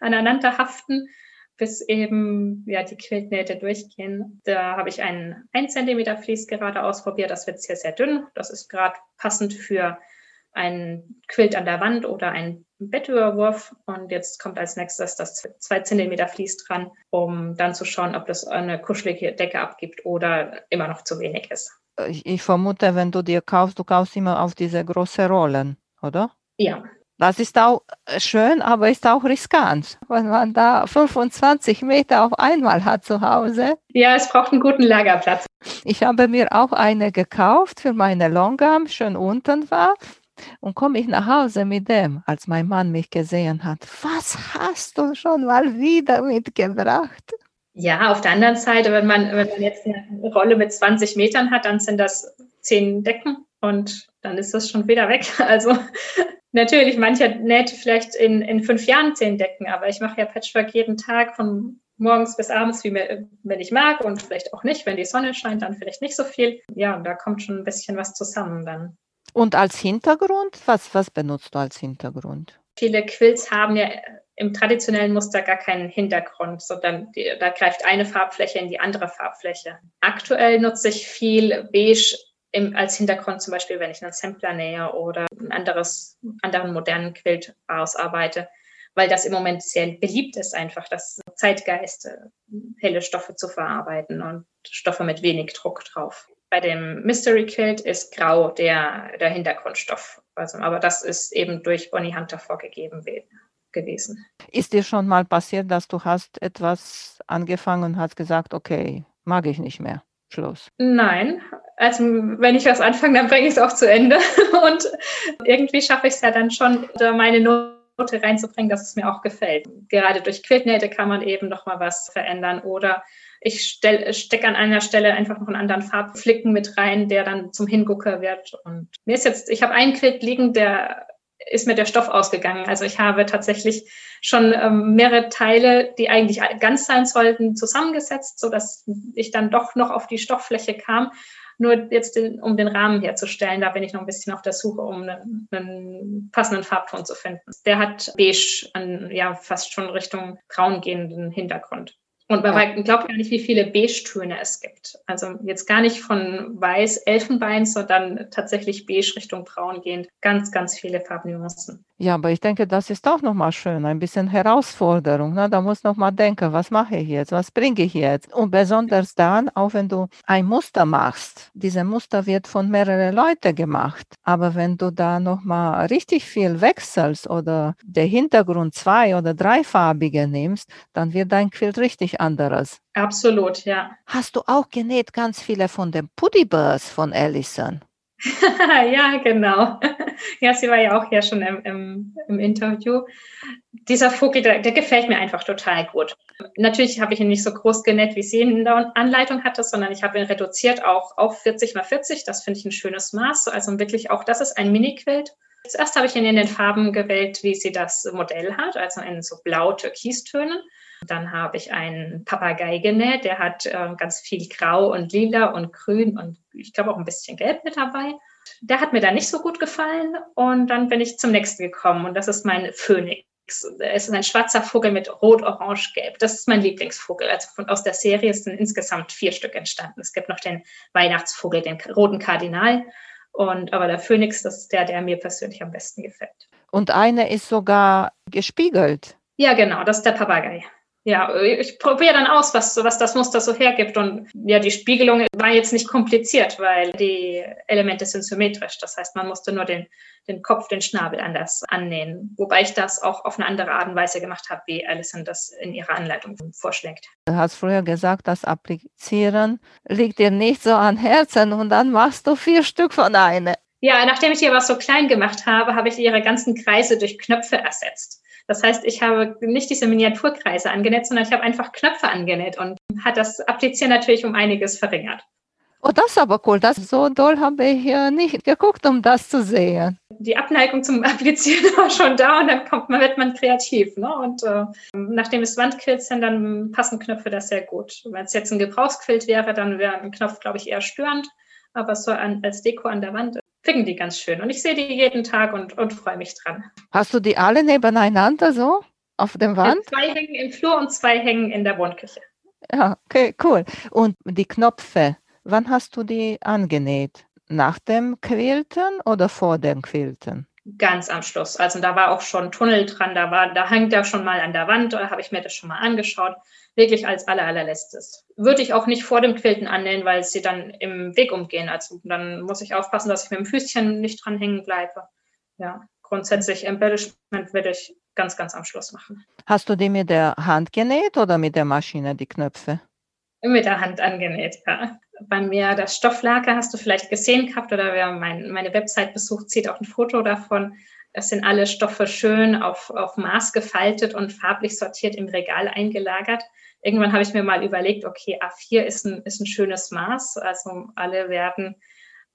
[SPEAKER 2] aneinander haften bis eben ja, die Quiltnähte durchgehen. Da habe ich einen 1 cm Vlies gerade ausprobiert. Das wird sehr, sehr dünn. Das ist gerade passend für einen Quilt an der Wand oder einen Bettüberwurf. Und jetzt kommt als nächstes das 2 cm Vlies dran, um dann zu schauen, ob das eine kuschelige Decke abgibt oder immer noch zu wenig ist.
[SPEAKER 1] Ich, ich vermute, wenn du dir kaufst, du kaufst immer auf diese großen Rollen, oder?
[SPEAKER 2] Ja,
[SPEAKER 1] das ist auch äh, schön, aber ist auch riskant, wenn man da 25 Meter auf einmal hat zu Hause.
[SPEAKER 2] Ja, es braucht einen guten Lagerplatz.
[SPEAKER 1] Ich habe mir auch eine gekauft für meine Longarm, schön unten war. Und komme ich nach Hause mit dem, als mein Mann mich gesehen hat. Was hast du schon mal wieder mitgebracht?
[SPEAKER 2] Ja, auf der anderen Seite, wenn man, wenn man jetzt eine Rolle mit 20 Metern hat, dann sind das zehn Decken und dann ist das schon wieder weg. Also natürlich, mancher näht vielleicht in, in fünf Jahren zehn Decken, aber ich mache ja Patchwork jeden Tag von morgens bis abends, wie mir, wenn ich mag und vielleicht auch nicht. Wenn die Sonne scheint, dann vielleicht nicht so viel. Ja, da kommt schon ein bisschen was zusammen dann.
[SPEAKER 1] Und als Hintergrund, was, was benutzt du als Hintergrund?
[SPEAKER 2] Viele Quills haben ja im traditionellen Muster gar keinen Hintergrund, sondern die, da greift eine Farbfläche in die andere Farbfläche. Aktuell nutze ich viel Beige im, als Hintergrund zum Beispiel, wenn ich einen Sampler nähe oder ein anderes, anderen modernen Quilt ausarbeite, weil das im Moment sehr beliebt ist, einfach das Zeitgeist, äh, helle Stoffe zu verarbeiten und Stoffe mit wenig Druck drauf. Bei dem Mystery Quilt ist grau der, der Hintergrundstoff. Also, aber das ist eben durch Bonnie Hunter vorgegeben gewesen.
[SPEAKER 1] Ist dir schon mal passiert, dass du hast etwas angefangen und hast gesagt, okay, mag ich nicht mehr? Schluss.
[SPEAKER 2] Nein, also wenn ich was anfange, dann bringe ich es auch zu Ende. Und irgendwie schaffe ich es ja dann schon, meine Note reinzubringen, dass es mir auch gefällt. Gerade durch Quiltnähte kann man eben noch mal was verändern oder ich stecke an einer Stelle einfach noch einen anderen Farbflicken mit rein, der dann zum Hingucker wird. Und mir ist jetzt, ich habe einen Quilt liegen, der ist mir der Stoff ausgegangen. Also ich habe tatsächlich schon ähm, mehrere Teile, die eigentlich ganz sein sollten, zusammengesetzt, so dass ich dann doch noch auf die Stofffläche kam. Nur jetzt, den, um den Rahmen herzustellen, da bin ich noch ein bisschen auf der Suche, um einen, einen passenden Farbton zu finden. Der hat beige, an, ja, fast schon Richtung braun gehenden Hintergrund. Und man ja. glaubt gar nicht, wie viele Beige-Töne es gibt. Also jetzt gar nicht von weiß Elfenbein, sondern tatsächlich beige Richtung braun gehend. Ganz, ganz viele Farbnuancen.
[SPEAKER 1] Ja, aber ich denke, das ist auch nochmal schön, ein bisschen Herausforderung. Ne? Da muss nochmal denken, was mache ich jetzt, was bringe ich jetzt? Und besonders dann, auch wenn du ein Muster machst, dieses Muster wird von mehreren Leuten gemacht. Aber wenn du da nochmal richtig viel wechselst oder der Hintergrund zwei- oder dreifarbige nimmst, dann wird dein Quilt richtig anderes.
[SPEAKER 2] Absolut, ja.
[SPEAKER 1] Hast du auch genäht ganz viele von den Putty Birds von Allison?
[SPEAKER 2] ja, genau. Ja, sie war ja auch hier schon im, im, im Interview. Dieser Vogel, der, der, gefällt mir einfach total gut. Natürlich habe ich ihn nicht so groß genäht, wie sie in der Anleitung hatte, sondern ich habe ihn reduziert auch auf 40 mal 40. Das finde ich ein schönes Maß. Also wirklich auch, das ist ein Mini-Quilt. Zuerst habe ich ihn in den Farben gewählt, wie sie das Modell hat, also in so blau-türkistönen. Dann habe ich einen Papagei genäht, der hat äh, ganz viel Grau und Lila und Grün und ich glaube auch ein bisschen Gelb mit dabei. Der hat mir dann nicht so gut gefallen und dann bin ich zum nächsten gekommen und das ist mein Phönix. Es ist ein schwarzer Vogel mit Rot, Orange, Gelb. Das ist mein Lieblingsvogel. Also von, aus der Serie sind insgesamt vier Stück entstanden. Es gibt noch den Weihnachtsvogel, den roten Kardinal. Und aber der Phönix, das ist der, der mir persönlich am besten gefällt.
[SPEAKER 1] Und eine ist sogar gespiegelt.
[SPEAKER 2] Ja, genau, das ist der Papagei. Ja, ich probiere dann aus, was, was das Muster so hergibt. Und ja, die Spiegelung war jetzt nicht kompliziert, weil die Elemente sind symmetrisch. Das heißt, man musste nur den, den Kopf, den Schnabel anders annähen. Wobei ich das auch auf eine andere Art und Weise gemacht habe, wie Alison das in ihrer Anleitung vorschlägt.
[SPEAKER 1] Du hast früher gesagt, das Applizieren liegt dir nicht so an Herzen und dann machst du vier Stück von einer.
[SPEAKER 2] Ja, nachdem ich ihr was so klein gemacht habe, habe ich ihre ganzen Kreise durch Knöpfe ersetzt. Das heißt, ich habe nicht diese Miniaturkreise angenäht, sondern ich habe einfach Knöpfe angenäht und hat das Applizieren natürlich um einiges verringert.
[SPEAKER 1] Oh, das ist aber cool. Das so doll habe ich hier nicht geguckt, um das zu sehen.
[SPEAKER 2] Die Abneigung zum Applizieren war schon da und dann kommt man, wird man kreativ. Ne? Und äh, nachdem es Wandquilts sind, dann passen Knöpfe das sehr gut. Wenn es jetzt ein Gebrauchsquilt wäre, dann wäre ein Knopf, glaube ich, eher störend. Aber so an, als Deko an der Wand finden die ganz schön. Und ich sehe die jeden Tag und, und freue mich dran.
[SPEAKER 1] Hast du die alle nebeneinander so auf dem Wand?
[SPEAKER 2] Zwei hängen im Flur und zwei hängen in der Wohnküche.
[SPEAKER 1] Ja, okay, cool. Und die Knöpfe, wann hast du die angenäht? Nach dem Quilten oder vor dem Quilten?
[SPEAKER 2] Ganz am Schluss. Also da war auch schon Tunnel dran, da war, da hängt er schon mal an der Wand, da habe ich mir das schon mal angeschaut wirklich als aller, allerletztes. Würde ich auch nicht vor dem Quilten annähen, weil sie dann im Weg umgehen. Also dann muss ich aufpassen, dass ich mit dem Füßchen nicht dran hängen bleibe. Ja, grundsätzlich Embellishment würde ich ganz, ganz am Schluss machen.
[SPEAKER 1] Hast du die mit der Hand genäht oder mit der Maschine, die Knöpfe?
[SPEAKER 2] Mit der Hand angenäht, ja. Bei mir das Stofflager hast du vielleicht gesehen gehabt oder wer mein, meine Website besucht, sieht auch ein Foto davon. Es sind alle Stoffe schön auf, auf Maß gefaltet und farblich sortiert im Regal eingelagert irgendwann habe ich mir mal überlegt, okay, A4 ist ein, ist ein schönes Maß. Also alle werden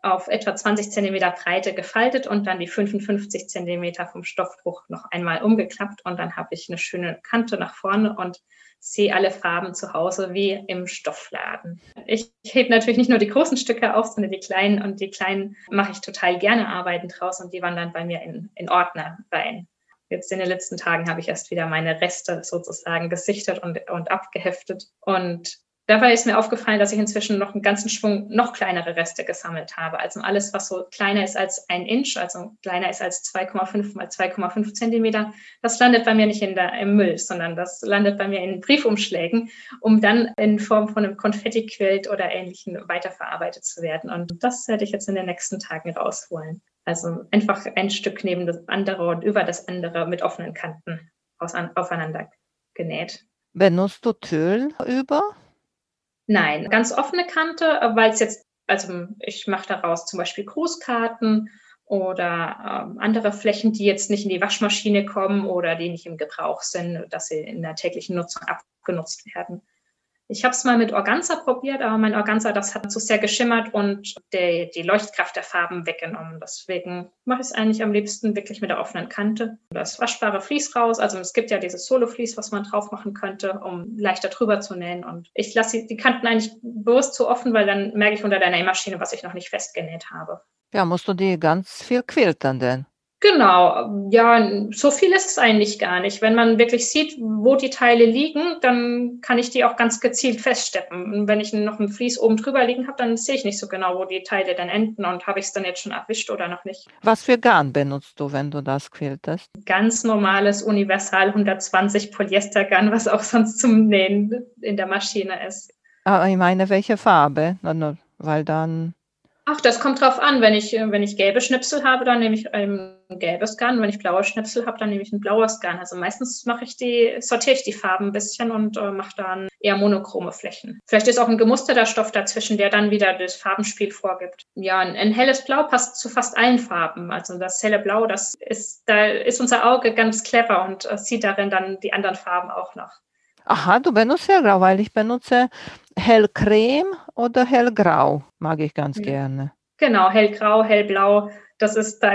[SPEAKER 2] auf etwa 20 Zentimeter Breite gefaltet und dann die 55 Zentimeter vom Stoffbruch noch einmal umgeklappt und dann habe ich eine schöne Kante nach vorne und sehe alle Farben zu Hause wie im Stoffladen. Ich hebe natürlich nicht nur die großen Stücke auf, sondern die kleinen und die kleinen mache ich total gerne Arbeiten draus und die wandern bei mir in, in Ordner rein. Jetzt in den letzten Tagen habe ich erst wieder meine Reste sozusagen gesichtet und, und abgeheftet. Und dabei ist mir aufgefallen, dass ich inzwischen noch einen ganzen Schwung noch kleinere Reste gesammelt habe. Also alles, was so kleiner ist als ein Inch, also kleiner ist als 2,5 mal 2,5 Zentimeter, das landet bei mir nicht in der, im Müll, sondern das landet bei mir in Briefumschlägen, um dann in Form von einem Konfettiquilt oder Ähnlichem weiterverarbeitet zu werden. Und das werde ich jetzt in den nächsten Tagen rausholen. Also einfach ein Stück neben das andere und über das andere mit offenen Kanten aufeinander genäht.
[SPEAKER 1] Benutzt du Tüll über?
[SPEAKER 2] Nein, ganz offene Kante, weil es jetzt, also ich mache daraus zum Beispiel Grußkarten oder ähm, andere Flächen, die jetzt nicht in die Waschmaschine kommen oder die nicht im Gebrauch sind, dass sie in der täglichen Nutzung abgenutzt werden. Ich habe es mal mit Organza probiert, aber mein Organza, das hat zu sehr geschimmert und die, die Leuchtkraft der Farben weggenommen. Deswegen mache ich es eigentlich am liebsten wirklich mit der offenen Kante. Das waschbare Vlies raus. Also es gibt ja dieses Solo-Vlies, was man drauf machen könnte, um leichter drüber zu nähen. Und ich lasse die Kanten eigentlich bewusst zu offen, weil dann merke ich unter der Nähmaschine, was ich noch nicht festgenäht habe.
[SPEAKER 1] Ja, musst du die ganz viel quiltern denn?
[SPEAKER 2] Genau, ja, so viel ist es eigentlich gar nicht. Wenn man wirklich sieht, wo die Teile liegen, dann kann ich die auch ganz gezielt feststeppen. Und wenn ich noch ein Vlies oben drüber liegen habe, dann sehe ich nicht so genau, wo die Teile dann enden und habe ich es dann jetzt schon erwischt oder noch nicht.
[SPEAKER 1] Was für Garn benutzt du, wenn du das quiltest?
[SPEAKER 2] Ganz normales Universal 120 Polyestergarn, was auch sonst zum Nähen in der Maschine ist.
[SPEAKER 1] Aber ah, ich meine, welche Farbe? Weil dann
[SPEAKER 2] Ach, das kommt drauf an. Wenn ich, äh, wenn ich gelbe Schnipsel habe, dann nehme ich ein gelbes Garn. Wenn ich blaue Schnipsel habe, dann nehme ich ein blaues Garn. Also meistens mache ich die, sortiere ich die Farben ein bisschen und äh, mache dann eher monochrome Flächen. Vielleicht ist auch ein gemusterter Stoff dazwischen, der dann wieder das Farbenspiel vorgibt. Ja, ein, ein helles Blau passt zu fast allen Farben. Also das helle Blau, das ist, da ist unser Auge ganz clever und äh, sieht darin dann die anderen Farben auch noch.
[SPEAKER 1] Aha, du benutzt hellgrau, weil ich benutze hellcreme oder hellgrau, mag ich ganz ja. gerne.
[SPEAKER 2] Genau, hellgrau, hellblau, das ist, da,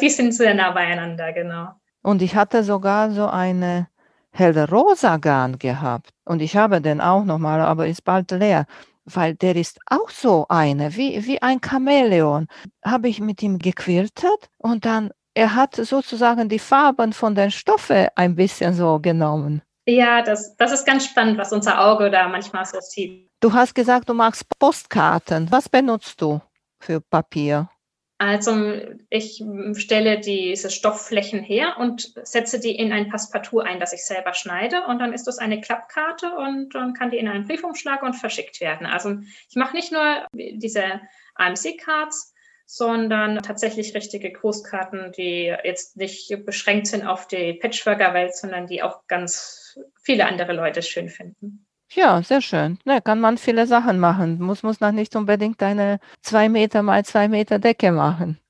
[SPEAKER 2] die sind sehr nah beieinander, genau.
[SPEAKER 1] Und ich hatte sogar so eine hellrosa Garn gehabt und ich habe den auch nochmal, aber ist bald leer, weil der ist auch so eine, wie, wie ein Chamäleon. Habe ich mit ihm gequiltet und dann, er hat sozusagen die Farben von den Stoffen ein bisschen so genommen.
[SPEAKER 2] Ja, das, das ist ganz spannend, was unser Auge da manchmal so sieht.
[SPEAKER 1] Du hast gesagt, du magst Postkarten. Was benutzt du für Papier?
[SPEAKER 2] Also ich stelle diese Stoffflächen her und setze die in ein Passepartout ein, das ich selber schneide. Und dann ist das eine Klappkarte und dann kann die in einen Briefumschlag und verschickt werden. Also ich mache nicht nur diese AMC-Cards, sondern tatsächlich richtige Grußkarten, die jetzt nicht beschränkt sind auf die Patchworker-Welt, sondern die auch ganz viele andere Leute schön finden.
[SPEAKER 1] Ja, sehr schön. Ne, kann man viele Sachen machen. Muss, muss noch nicht unbedingt eine zwei Meter mal zwei Meter Decke machen.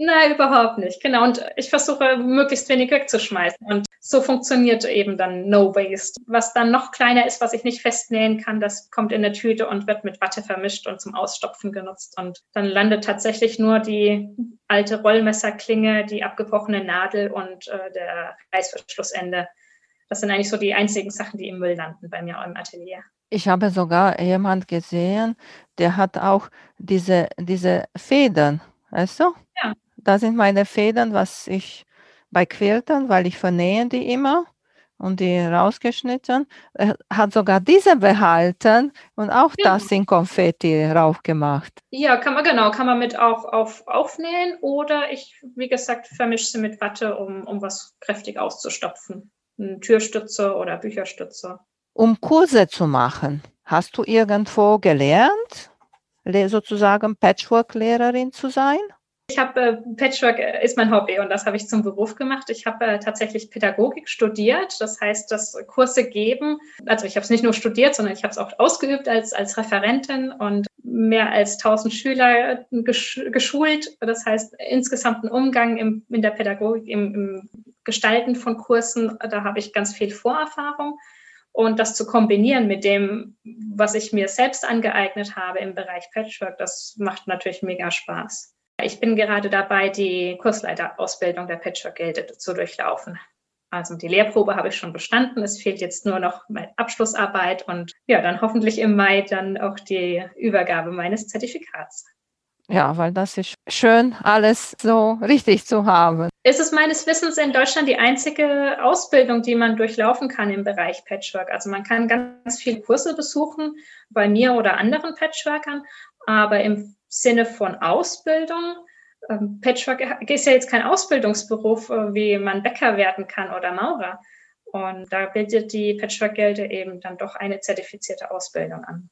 [SPEAKER 2] Nein, überhaupt nicht. Genau. Und ich versuche, möglichst wenig wegzuschmeißen. Und so funktioniert eben dann No Waste. Was dann noch kleiner ist, was ich nicht festnähen kann, das kommt in eine Tüte und wird mit Watte vermischt und zum Ausstopfen genutzt. Und dann landet tatsächlich nur die alte Rollmesserklinge, die abgebrochene Nadel und äh, der Reißverschlussende. Das sind eigentlich so die einzigen Sachen, die im Müll landen bei mir im Atelier.
[SPEAKER 1] Ich habe sogar jemand gesehen, der hat auch diese, diese Federn, weißt du?
[SPEAKER 2] Ja.
[SPEAKER 1] Da sind meine Federn, was ich bei Quiltern, weil ich vernähe die immer und die rausgeschnitten. Er hat sogar diese behalten und auch ja. das in Konfetti raufgemacht.
[SPEAKER 2] Ja, kann man genau, kann man mit auch auf, aufnähen oder ich, wie gesagt, vermische sie mit Watte, um, um was kräftig auszustopfen. Türstütze oder Bücherstütze.
[SPEAKER 1] Um Kurse zu machen, hast du irgendwo gelernt, sozusagen Patchwork-Lehrerin zu sein?
[SPEAKER 2] Ich habe äh, Patchwork äh, ist mein Hobby und das habe ich zum Beruf gemacht. Ich habe äh, tatsächlich Pädagogik studiert, das heißt, das Kurse geben. Also ich habe es nicht nur studiert, sondern ich habe es auch ausgeübt als als Referentin und mehr als 1000 Schüler gesch geschult. Das heißt insgesamt ein Umgang im, in der Pädagogik, im, im Gestalten von Kursen. Da habe ich ganz viel Vorerfahrung. Und das zu kombinieren mit dem, was ich mir selbst angeeignet habe im Bereich Patchwork, das macht natürlich mega Spaß. Ich bin gerade dabei, die Kursleiterausbildung der Patchwork-Gilde zu durchlaufen. Also die Lehrprobe habe ich schon bestanden. Es fehlt jetzt nur noch meine Abschlussarbeit und ja, dann hoffentlich im Mai dann auch die Übergabe meines Zertifikats.
[SPEAKER 1] Ja, weil das ist schön, alles so richtig zu haben.
[SPEAKER 2] Es ist meines Wissens in Deutschland die einzige Ausbildung, die man durchlaufen kann im Bereich Patchwork. Also man kann ganz viele Kurse besuchen bei mir oder anderen Patchworkern, aber im Sinne von Ausbildung. Ähm, Patchwork ist ja jetzt kein Ausbildungsberuf, äh, wie man Bäcker werden kann oder Maurer. Und da bildet die Patchwork-Gilde eben dann doch eine zertifizierte Ausbildung an.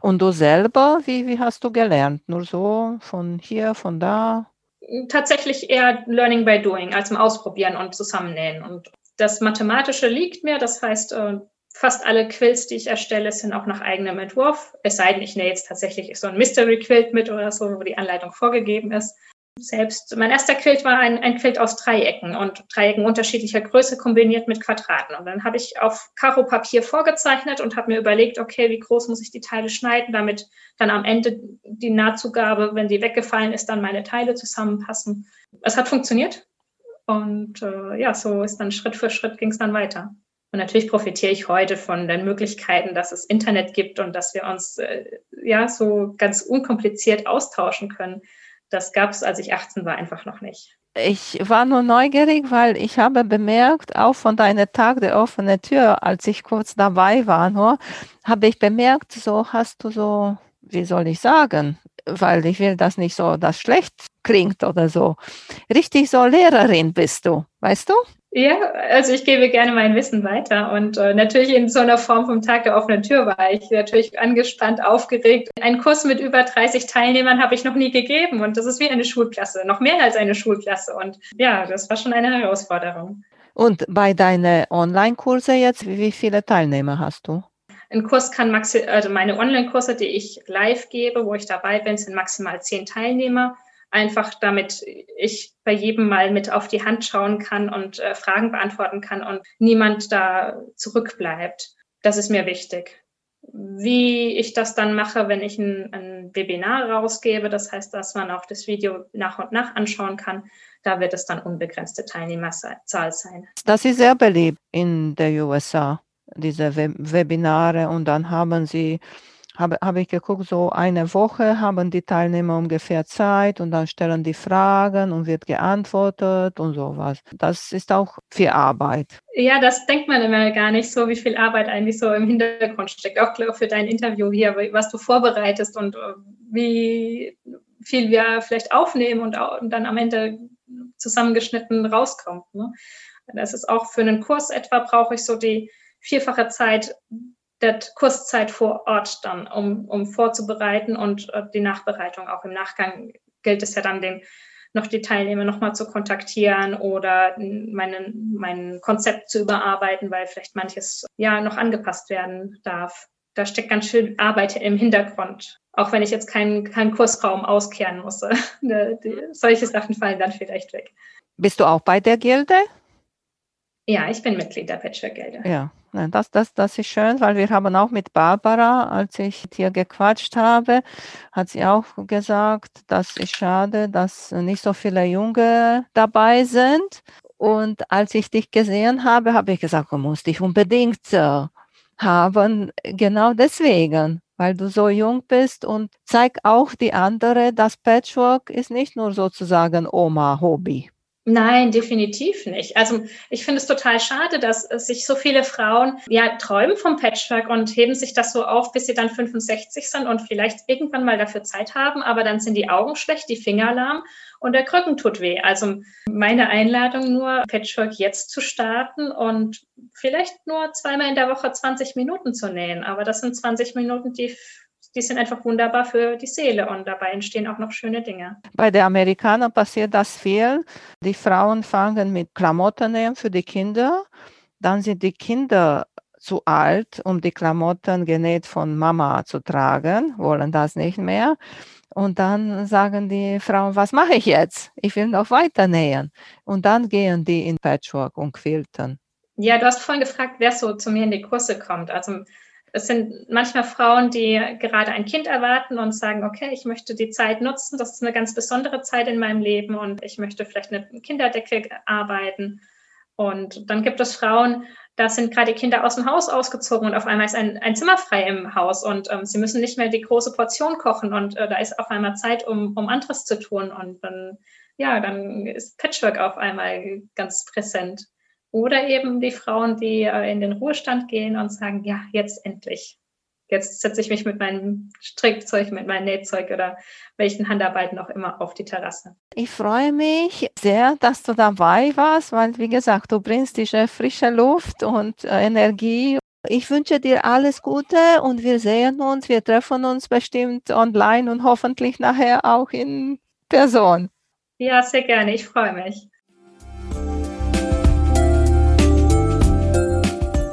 [SPEAKER 1] Und du selber, wie, wie hast du gelernt? Nur so von hier, von da?
[SPEAKER 2] Tatsächlich eher Learning by Doing, als im Ausprobieren und Zusammennähen. Und das Mathematische liegt mir, das heißt, äh, Fast alle Quilts, die ich erstelle, sind auch nach eigenem Entwurf. Es sei denn, ich nähe jetzt tatsächlich so ein Mystery Quilt mit oder so, wo die Anleitung vorgegeben ist. Selbst mein erster Quilt war ein, ein Quilt aus Dreiecken und Dreiecken unterschiedlicher Größe kombiniert mit Quadraten. Und dann habe ich auf Karo-Papier vorgezeichnet und habe mir überlegt, okay, wie groß muss ich die Teile schneiden, damit dann am Ende die Nahtzugabe, wenn die weggefallen ist, dann meine Teile zusammenpassen. Es hat funktioniert. Und äh, ja, so ist dann Schritt für Schritt ging es dann weiter. Und natürlich profitiere ich heute von den Möglichkeiten, dass es Internet gibt und dass wir uns äh, ja so ganz unkompliziert austauschen können. Das gab es, als ich 18 war, einfach noch nicht.
[SPEAKER 1] Ich war nur neugierig, weil ich habe bemerkt, auch von deinem Tag der offenen Tür, als ich kurz dabei war, nur, habe ich bemerkt, so hast du so, wie soll ich sagen, weil ich will das nicht so, dass schlecht klingt oder so. Richtig so Lehrerin bist du, weißt du?
[SPEAKER 2] Ja, also ich gebe gerne mein Wissen weiter und äh, natürlich in so einer Form vom Tag der offenen Tür war ich natürlich angespannt, aufgeregt. Einen Kurs mit über 30 Teilnehmern habe ich noch nie gegeben und das ist wie eine Schulklasse, noch mehr als eine Schulklasse und ja, das war schon eine Herausforderung.
[SPEAKER 1] Und bei deinen Online-Kurse jetzt, wie viele Teilnehmer hast du?
[SPEAKER 2] Ein Kurs kann maximal, also meine Online-Kurse, die ich live gebe, wo ich dabei bin, sind maximal zehn Teilnehmer einfach damit ich bei jedem mal mit auf die Hand schauen kann und äh, Fragen beantworten kann und niemand da zurückbleibt. Das ist mir wichtig. Wie ich das dann mache, wenn ich ein, ein Webinar rausgebe, das heißt, dass man auch das Video nach und nach anschauen kann, da wird es dann unbegrenzte Teilnehmerzahl sein.
[SPEAKER 1] Das ist sehr beliebt in der USA, diese Webinare und dann haben sie habe, habe ich geguckt, so eine Woche haben die Teilnehmer ungefähr Zeit und dann stellen die Fragen und wird geantwortet und sowas. Das ist auch viel Arbeit.
[SPEAKER 2] Ja, das denkt man immer gar nicht so, wie viel Arbeit eigentlich so im Hintergrund steckt. Auch für dein Interview hier, was du vorbereitest und äh, wie viel wir vielleicht aufnehmen und, dann am Ende zusammengeschnitten rauskommt. Ne? Das ist auch für einen Kurs etwa brauche ich so die vierfache Zeit der Kurszeit vor Ort dann, um, um vorzubereiten und äh, die Nachbereitung auch im Nachgang gilt es ja dann den noch die Teilnehmer nochmal zu kontaktieren oder meinen, mein Konzept zu überarbeiten, weil vielleicht manches ja noch angepasst werden darf. Da steckt ganz schön Arbeit im Hintergrund, auch wenn ich jetzt keinen, keinen Kursraum auskehren musste. solche Sachen fallen dann vielleicht weg.
[SPEAKER 1] Bist du auch bei der Gilde?
[SPEAKER 2] Ja, ich bin Mitglied der Patchwork-Gilde.
[SPEAKER 1] Ja, das, das, das ist schön, weil wir haben auch mit Barbara, als ich mit ihr gequatscht habe, hat sie auch gesagt, das ist schade, dass nicht so viele Junge dabei sind. Und als ich dich gesehen habe, habe ich gesagt, du musst dich unbedingt äh, haben, genau deswegen, weil du so jung bist und zeig auch die andere, dass Patchwork ist nicht nur sozusagen Oma-Hobby.
[SPEAKER 2] Nein, definitiv nicht. Also ich finde es total schade, dass sich so viele Frauen ja träumen vom Patchwork und heben sich das so auf, bis sie dann 65 sind und vielleicht irgendwann mal dafür Zeit haben, aber dann sind die Augen schlecht, die Finger lahm und der Krücken tut weh. Also meine Einladung nur, Patchwork jetzt zu starten und vielleicht nur zweimal in der Woche 20 Minuten zu nähen. Aber das sind 20 Minuten, die die sind einfach wunderbar für die Seele und dabei entstehen auch noch schöne Dinge.
[SPEAKER 1] Bei den Amerikanern passiert das viel. Die Frauen fangen mit Klamotten nähen für die Kinder, dann sind die Kinder zu alt, um die Klamotten genäht von Mama zu tragen, wollen das nicht mehr. Und dann sagen die Frauen, was mache ich jetzt? Ich will noch weiter nähen. Und dann gehen die in Patchwork und quilten.
[SPEAKER 2] Ja, du hast vorhin gefragt, wer so zu mir in die Kurse kommt. Also es sind manchmal Frauen, die gerade ein Kind erwarten und sagen, okay, ich möchte die Zeit nutzen, das ist eine ganz besondere Zeit in meinem Leben und ich möchte vielleicht eine Kinderdecke arbeiten. Und dann gibt es Frauen, da sind gerade Kinder aus dem Haus ausgezogen und auf einmal ist ein, ein Zimmer frei im Haus und ähm, sie müssen nicht mehr die große Portion kochen und äh, da ist auf einmal Zeit, um, um anderes zu tun. Und dann, ja, dann ist Patchwork auf einmal ganz präsent. Oder eben die Frauen, die äh, in den Ruhestand gehen und sagen, ja, jetzt endlich. Jetzt setze ich mich mit meinem Strickzeug, mit meinem Nähzeug oder welchen Handarbeiten auch immer auf die Terrasse.
[SPEAKER 1] Ich freue mich sehr, dass du dabei warst, weil, wie gesagt, du bringst diese frische Luft und äh, Energie. Ich wünsche dir alles Gute und wir sehen uns, wir treffen uns bestimmt online und hoffentlich nachher auch in Person.
[SPEAKER 2] Ja, sehr gerne. Ich freue mich.